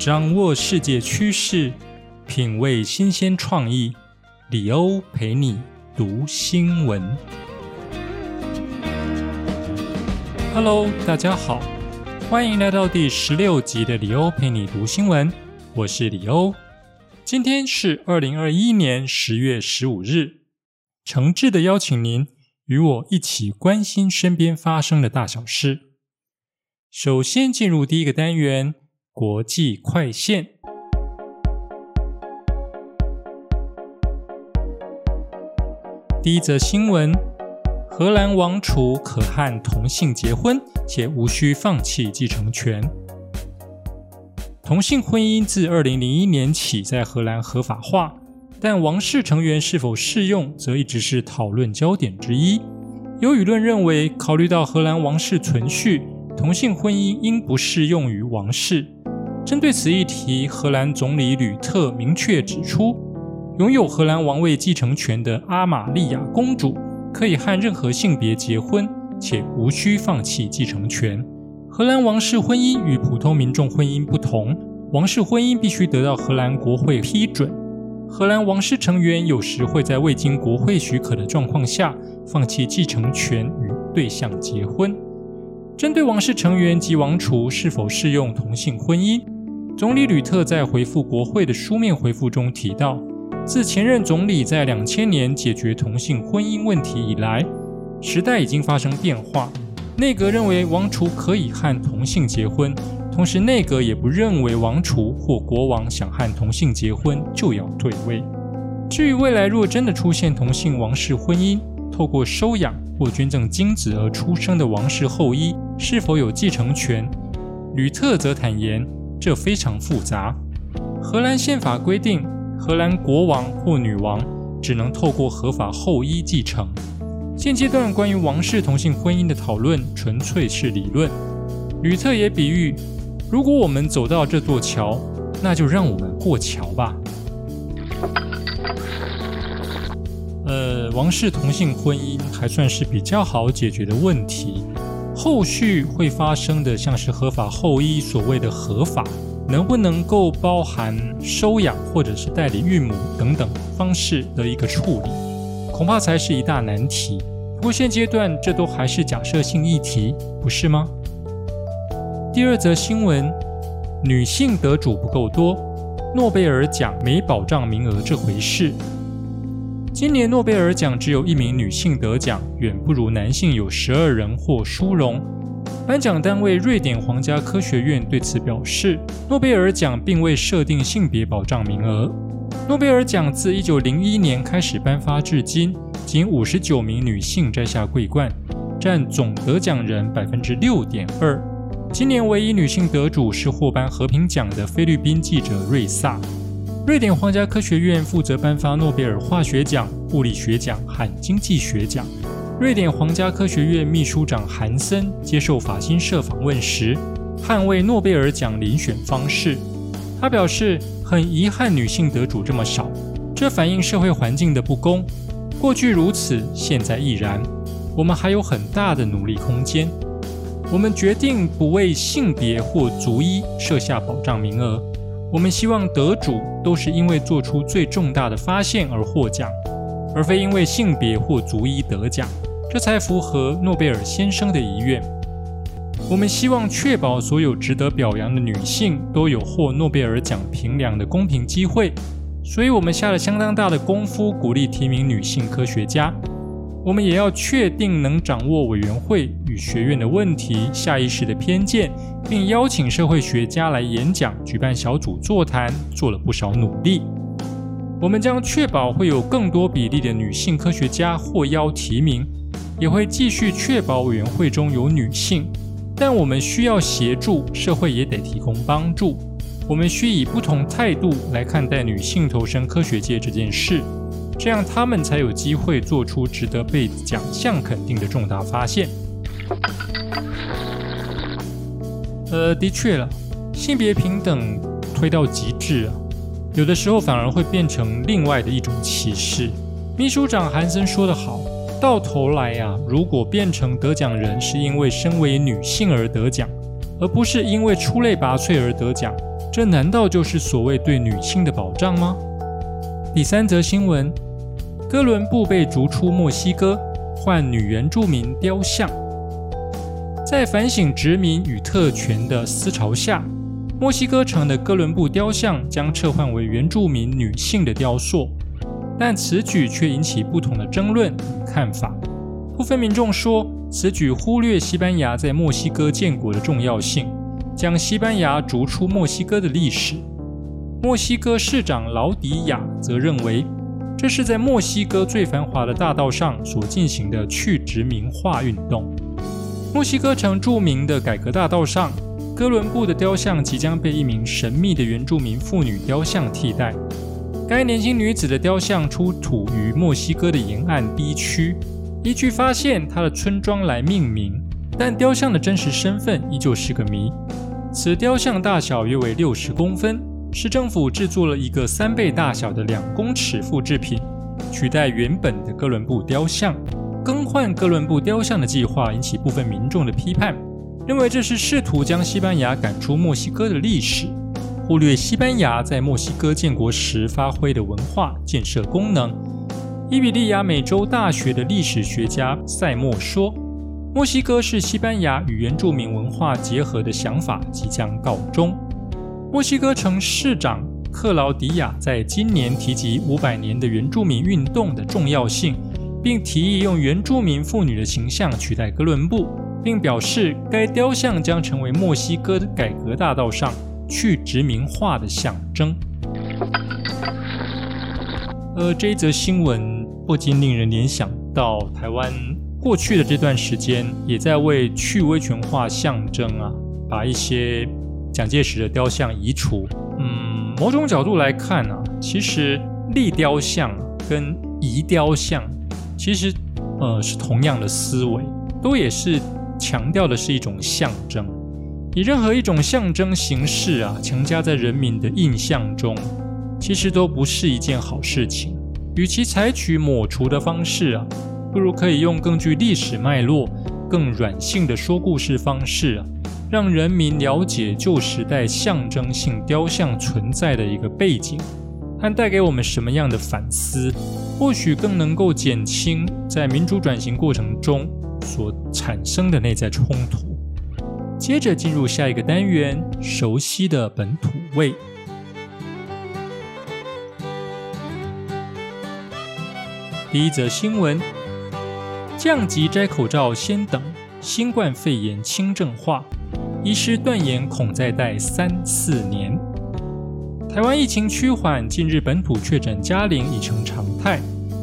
掌握世界趋势，品味新鲜创意，李欧陪你读新闻。Hello，大家好，欢迎来到第十六集的李欧陪你读新闻。我是李欧，今天是二零二一年十月十五日，诚挚的邀请您与我一起关心身边发生的大小事。首先进入第一个单元。国际快线，第一则新闻：荷兰王储可和同性结婚，且无需放弃继承权。同性婚姻自二零零一年起在荷兰合法化，但王室成员是否适用，则一直是讨论焦点之一。有舆论认为，考虑到荷兰王室存续，同性婚姻应不适用于王室。针对此议题，荷兰总理吕特明确指出，拥有荷兰王位继承权的阿玛利亚公主可以和任何性别结婚，且无需放弃继承权。荷兰王室婚姻与普通民众婚姻不同，王室婚姻必须得到荷兰国会批准。荷兰王室成员有时会在未经国会许可的状况下放弃继承权与对象结婚。针对王室成员及王储是否适用同性婚姻？总理吕特在回复国会的书面回复中提到，自前任总理在两千年解决同性婚姻问题以来，时代已经发生变化。内阁认为王储可以和同性结婚，同时内阁也不认为王储或国王想和同性结婚就要退位。至于未来若真的出现同性王室婚姻，透过收养或捐赠精子而出生的王室后裔是否有继承权？吕特则坦言。这非常复杂。荷兰宪法规定，荷兰国王或女王只能透过合法后裔继承。现阶段关于王室同性婚姻的讨论纯粹是理论。吕特也比喻，如果我们走到这座桥，那就让我们过桥吧。呃，王室同性婚姻还算是比较好解决的问题。后续会发生的，像是合法后裔所谓的合法，能不能够包含收养或者是代理孕母等等方式的一个处理，恐怕才是一大难题。不过现阶段这都还是假设性议题，不是吗？第二则新闻，女性得主不够多，诺贝尔奖没保障名额这回事。今年诺贝尔奖只有一名女性得奖，远不如男性有十二人获殊荣。颁奖单位瑞典皇家科学院对此表示，诺贝尔奖并未设定性别保障名额。诺贝尔奖自一九零一年开始颁发至今，仅五十九名女性摘下桂冠，占总得奖人百分之六点二。今年唯一女性得主是获颁和平奖的菲律宾记者瑞萨。瑞典皇家科学院负责颁发诺贝尔化学奖、物理学奖和经济学奖。瑞典皇家科学院秘书长韩森接受法新社访问时，捍卫诺贝尔奖遴选方式。他表示：“很遗憾，女性得主这么少，这反映社会环境的不公。过去如此，现在亦然。我们还有很大的努力空间。我们决定不为性别或族裔设下保障名额。”我们希望得主都是因为做出最重大的发现而获奖，而非因为性别或族裔得奖，这才符合诺贝尔先生的遗愿。我们希望确保所有值得表扬的女性都有获诺贝尔奖评量的公平机会，所以我们下了相当大的功夫，鼓励提名女性科学家。我们也要确定能掌握委员会与学院的问题、下意识的偏见，并邀请社会学家来演讲、举办小组座谈，做了不少努力。我们将确保会有更多比例的女性科学家获邀提名，也会继续确保委员会中有女性。但我们需要协助，社会也得提供帮助。我们需以不同态度来看待女性投身科学界这件事，这样他们才有机会做出值得被奖项肯定的重大发现。呃，的确了，性别平等推到极致啊。有的时候反而会变成另外的一种歧视。秘书长韩森说得好，到头来呀，如果变成得奖人是因为身为女性而得奖，而不是因为出类拔萃而得奖，这难道就是所谓对女性的保障吗？第三则新闻：哥伦布被逐出墨西哥，换女原住民雕像。在反省殖民与特权的思潮下。墨西哥城的哥伦布雕像将撤换为原住民女性的雕塑，但此举却引起不同的争论与看法。部分民众说，此举忽略西班牙在墨西哥建国的重要性，将西班牙逐出墨西哥的历史。墨西哥市长劳迪亚则认为，这是在墨西哥最繁华的大道上所进行的去殖民化运动。墨西哥城著名的改革大道上。哥伦布的雕像即将被一名神秘的原住民妇女雕像替代。该年轻女子的雕像出土于墨西哥的沿岸地区，依据发现她的村庄来命名，但雕像的真实身份依旧是个谜。此雕像大小约为六十公分，市政府制作了一个三倍大小的两公尺复制品，取代原本的哥伦布雕像。更换哥伦布雕像的计划引起部分民众的批判。认为这是试图将西班牙赶出墨西哥的历史，忽略西班牙在墨西哥建国时发挥的文化建设功能。伊比利亚美洲大学的历史学家塞默说：“墨西哥是西班牙与原住民文化结合的想法即将告终。”墨西哥城市长克劳迪亚在今年提及五百年的原住民运动的重要性，并提议用原住民妇女的形象取代哥伦布。并表示，该雕像将成为墨西哥的改革大道上去殖民化的象征。而这一则新闻不禁令人联想到，台湾过去的这段时间也在为去威权化象征啊，把一些蒋介石的雕像移除。嗯，某种角度来看呢，其实立雕像跟移雕像，其实呃是同样的思维，都也是。强调的是一种象征，以任何一种象征形式啊，强加在人民的印象中，其实都不是一件好事情。与其采取抹除的方式啊，不如可以用更具历史脉络、更软性的说故事方式啊，让人民了解旧时代象征性雕像存在的一个背景，和带给我们什么样的反思，或许更能够减轻在民主转型过程中。所产生的内在冲突。接着进入下一个单元，熟悉的本土味。第一则新闻：降级摘口罩先等，新冠肺炎轻症化，医师断言恐再待三四年。台湾疫情趋缓，近日本土确诊加零已成常态，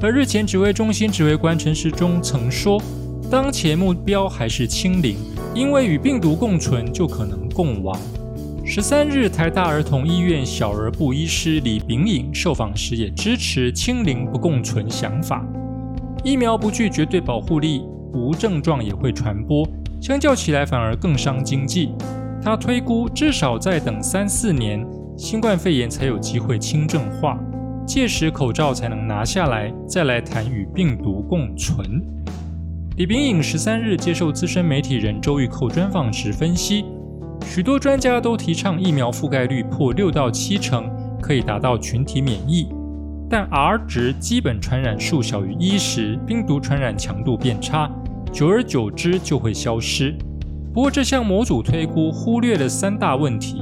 而日前指挥中心指挥官陈时中曾说。当前目标还是清零，因为与病毒共存就可能共亡。十三日，台大儿童医院小儿部医师李炳颖受访时也支持清零不共存想法。疫苗不具绝对保护力，无症状也会传播，相较起来反而更伤经济。他推估，至少再等三四年，新冠肺炎才有机会轻症化，届时口罩才能拿下来，再来谈与病毒共存。李炳颖十三日接受资深媒体人周玉蔻专访时分析，许多专家都提倡疫苗覆盖率破六到七成可以达到群体免疫，但 R 值基本传染数小于一时，病毒传染强度变差，久而久之就会消失。不过这项模组推估忽略了三大问题，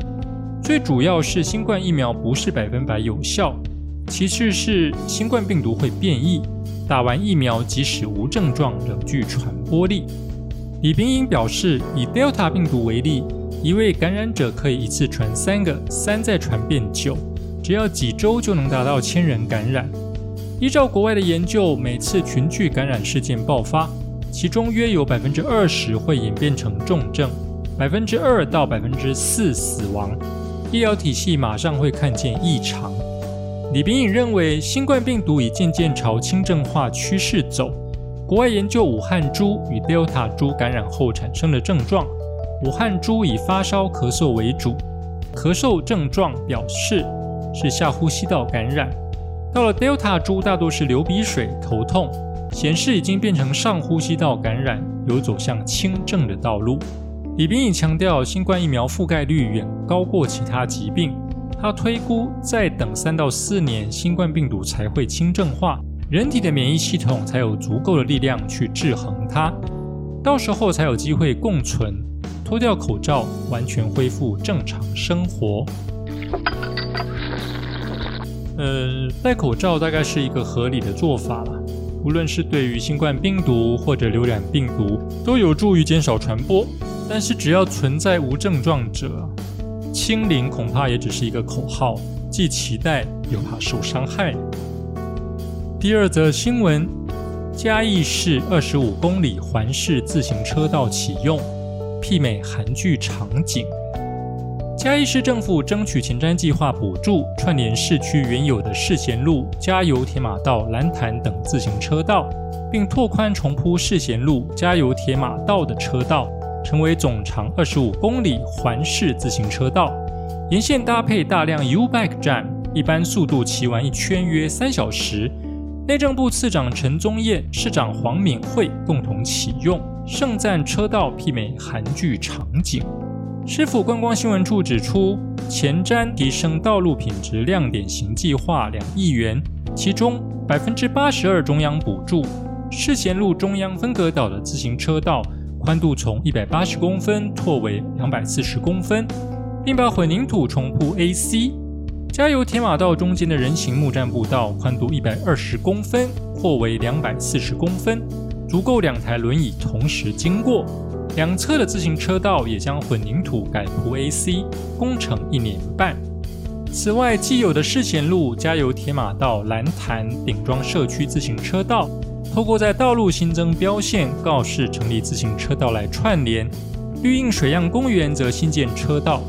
最主要是新冠疫苗不是百分百有效，其次是新冠病毒会变异。打完疫苗，即使无症状，仍具传播力。李冰英表示，以 Delta 病毒为例，一位感染者可以一次传三个，三再传变九，只要几周就能达到千人感染。依照国外的研究，每次群聚感染事件爆发，其中约有百分之二十会演变成重症，百分之二到百分之四死亡，医疗体系马上会看见异常。李秉颖认为，新冠病毒已渐渐朝轻症化趋势走。国外研究武汉猪与 Delta 猪感染后产生的症状，武汉猪以发烧、咳嗽为主，咳嗽症状表示是下呼吸道感染。到了 Delta 株，大多是流鼻水、头痛，显示已经变成上呼吸道感染，有走向轻症的道路。李秉颖强调，新冠疫苗覆盖率远高过其他疾病，他推估再等三到四年，新冠病毒才会轻症化，人体的免疫系统才有足够的力量去制衡它，到时候才有机会共存，脱掉口罩，完全恢复正常生活。呃，戴口罩大概是一个合理的做法了。无论是对于新冠病毒或者流感病毒，都有助于减少传播。但是只要存在无症状者，清零恐怕也只是一个口号，既期待又怕受伤害。第二则新闻：嘉义市二十五公里环市自行车道启用，媲美韩剧场景。嘉义市政府争取前瞻计划补助，串联市区原有的市贤路、加油铁马道、蓝潭等自行车道，并拓宽重铺市贤路、加油铁马道的车道，成为总长二十五公里环市自行车道。沿线搭配大量 U-Bike 站，一般速度骑完一圈约三小时。内政部次长陈宗彦、市长黄敏惠共同启用，盛赞车道媲美韩剧场景。市府观光新闻处指出，前瞻提升道路品质亮点型计划两亿元，其中百分之八十二中央补助，世贤路中央分隔岛的自行车道宽度从一百八十公分拓为两百四十公分，并把混凝土重铺 AC。加油铁马道中间的人行木栈步道宽度一百二十公分扩为两百四十公分，足够两台轮椅同时经过。两侧的自行车道也将混凝土改铺 AC，工程一年半。此外，既有的世贤路、加油铁马道、蓝潭顶庄社区自行车道，透过在道路新增标线、告示成立自行车道来串联。绿荫水漾公园则新建车道，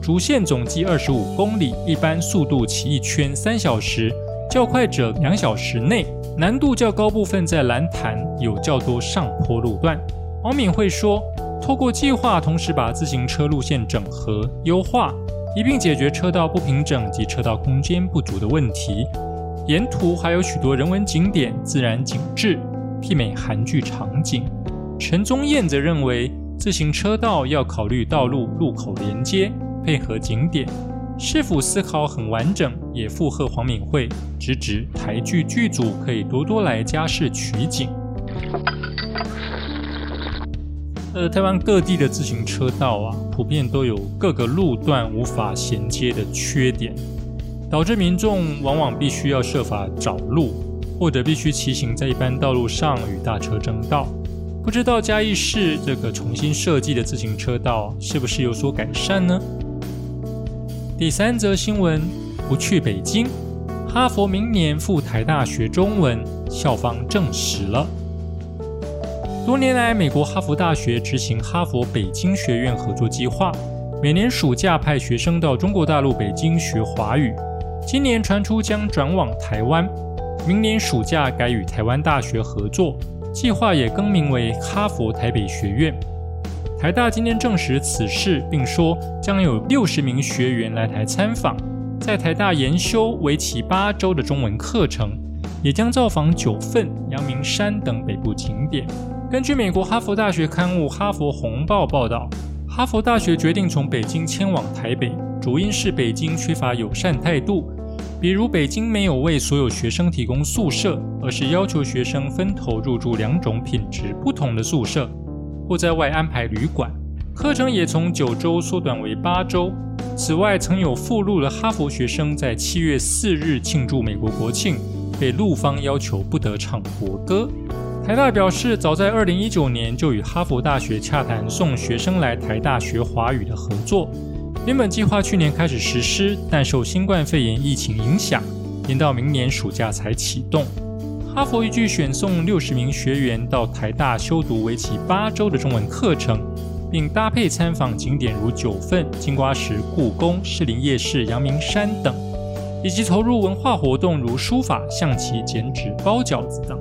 主线总计二十五公里，一般速度骑一圈三小时，较快者两小时内。难度较高部分在蓝潭有较多上坡路段。王敏慧说：“透过计划，同时把自行车路线整合优化，一并解决车道不平整及车道空间不足的问题。沿途还有许多人文景点、自然景致，媲美韩剧场景。”陈宗彦则认为，自行车道要考虑道路路口连接，配合景点，是否思考很完整，也附和黄敏惠，直指台剧剧组可以多多来嘉市取景。呃，台湾各地的自行车道啊，普遍都有各个路段无法衔接的缺点，导致民众往往必须要设法找路，或者必须骑行在一般道路上与大车争道。不知道嘉义市这个重新设计的自行车道是不是有所改善呢？第三则新闻：不去北京，哈佛明年赴台大学中文，校方证实了。多年来，美国哈佛大学执行哈佛北京学院合作计划，每年暑假派学生到中国大陆北京学华语。今年传出将转往台湾，明年暑假改与台湾大学合作，计划也更名为哈佛台北学院。台大今天证实此事，并说将有六十名学员来台参访，在台大研修为期八周的中文课程，也将造访九份、阳明山等北部景点。根据美国哈佛大学刊物《哈佛红报》报道，哈佛大学决定从北京迁往台北，主因是北京缺乏友善态度，比如北京没有为所有学生提供宿舍，而是要求学生分头入住两种品质不同的宿舍，或在外安排旅馆。课程也从九周缩短为八周。此外，曾有附录的哈佛学生在七月四日庆祝美国国庆，被陆方要求不得唱国歌。台大表示，早在二零一九年就与哈佛大学洽谈送学生来台大学华语的合作，原本计划去年开始实施，但受新冠肺炎疫情影响，延到明年暑假才启动。哈佛预计选送六十名学员到台大修读为期八周的中文课程，并搭配参访景点如九份、金瓜石、故宫、士林夜市、阳明山等，以及投入文化活动如书法、象棋、剪纸、包饺子等。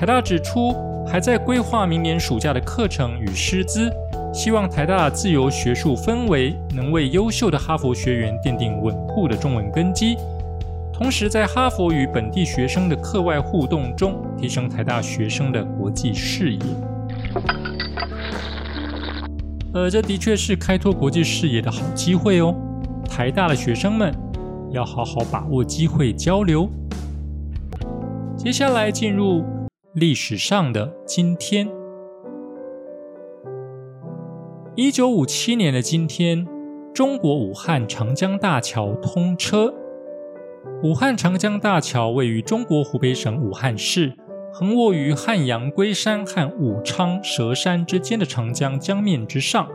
台大指出，还在规划明年暑假的课程与师资。希望台大自由学术氛围能为优秀的哈佛学员奠定稳固的中文根基，同时在哈佛与本地学生的课外互动中，提升台大学生的国际视野。呃，这的确是开拓国际视野的好机会哦。台大的学生们要好好把握机会交流。接下来进入历史上的今天。一九五七年的今天，中国武汉长江大桥通车。武汉长江大桥位于中国湖北省武汉市，横卧于汉阳龟山和武昌蛇山之间的长江江面之上，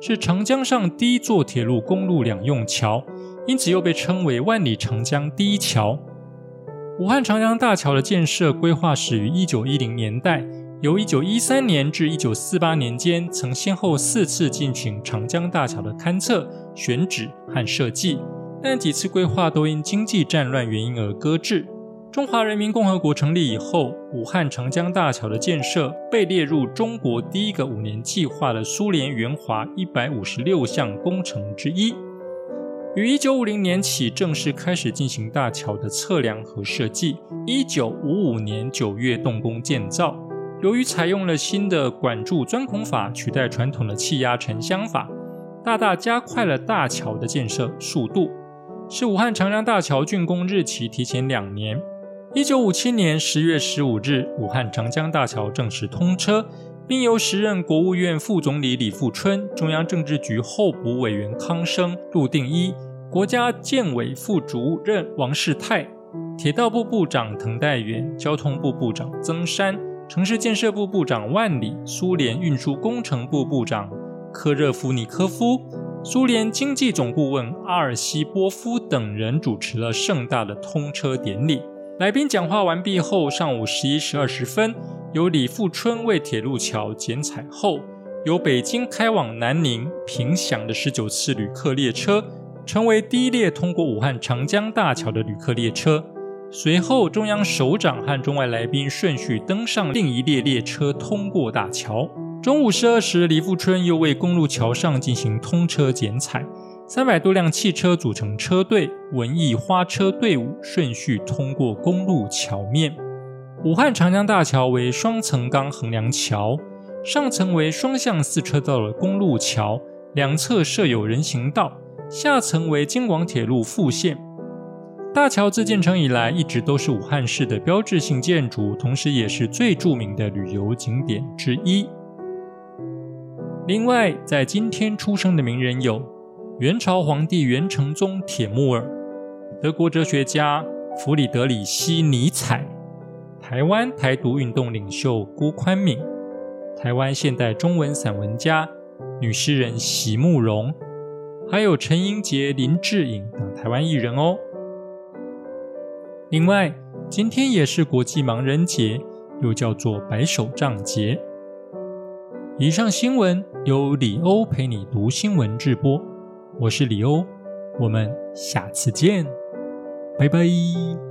是长江上第一座铁路公路两用桥，因此又被称为万里长江第一桥。武汉长江大桥的建设规划始于一九一零年代。由一九一三年至一九四八年间，曾先后四次进行长江大桥的勘测、选址和设计，但几次规划都因经济战乱原因而搁置。中华人民共和国成立以后，武汉长江大桥的建设被列入中国第一个五年计划的苏联援华一百五十六项工程之一。于一九五零年起正式开始进行大桥的测量和设计，一九五五年九月动工建造。由于采用了新的管柱钻孔法，取代传统的气压沉箱法，大大加快了大桥的建设速度，使武汉长江大桥竣工日期提前两年。一九五七年十月十五日，武汉长江大桥正式通车，并由时任国务院副总理李富春、中央政治局候补委员康生、陆定一、国家建委副主任王世泰、铁道部部长滕代远、交通部部长曾山。城市建设部部长万里、苏联运输工程部部长科热夫尼科夫、苏联经济总顾问阿尔西波夫等人主持了盛大的通车典礼。来宾讲话完毕后，上午十一时二十分，由李富春为铁路桥剪彩后，由北京开往南宁、平祥的十九次旅客列车，成为第一列通过武汉长江大桥的旅客列车。随后，中央首长和中外来宾顺序登上另一列列车，通过大桥。中午十二时，李富春又为公路桥上进行通车剪彩。三百多辆汽车组成车队，文艺花车队伍顺序通过公路桥面。武汉长江大桥为双层钢横梁桥，上层为双向四车道的公路桥，两侧设有人行道，下层为京广铁路复线。大桥自建成以来，一直都是武汉市的标志性建筑，同时也是最著名的旅游景点之一。另外，在今天出生的名人有元朝皇帝元成宗铁木儿、德国哲学家弗里德里希·尼采、台湾台独运动领袖郭宽敏、台湾现代中文散文家、女诗人席慕容，还有陈英杰、林志颖等台湾艺人哦。另外，今天也是国际盲人节，又叫做白手杖节。以上新闻由李欧陪你读新闻直播，我是李欧，我们下次见，拜拜。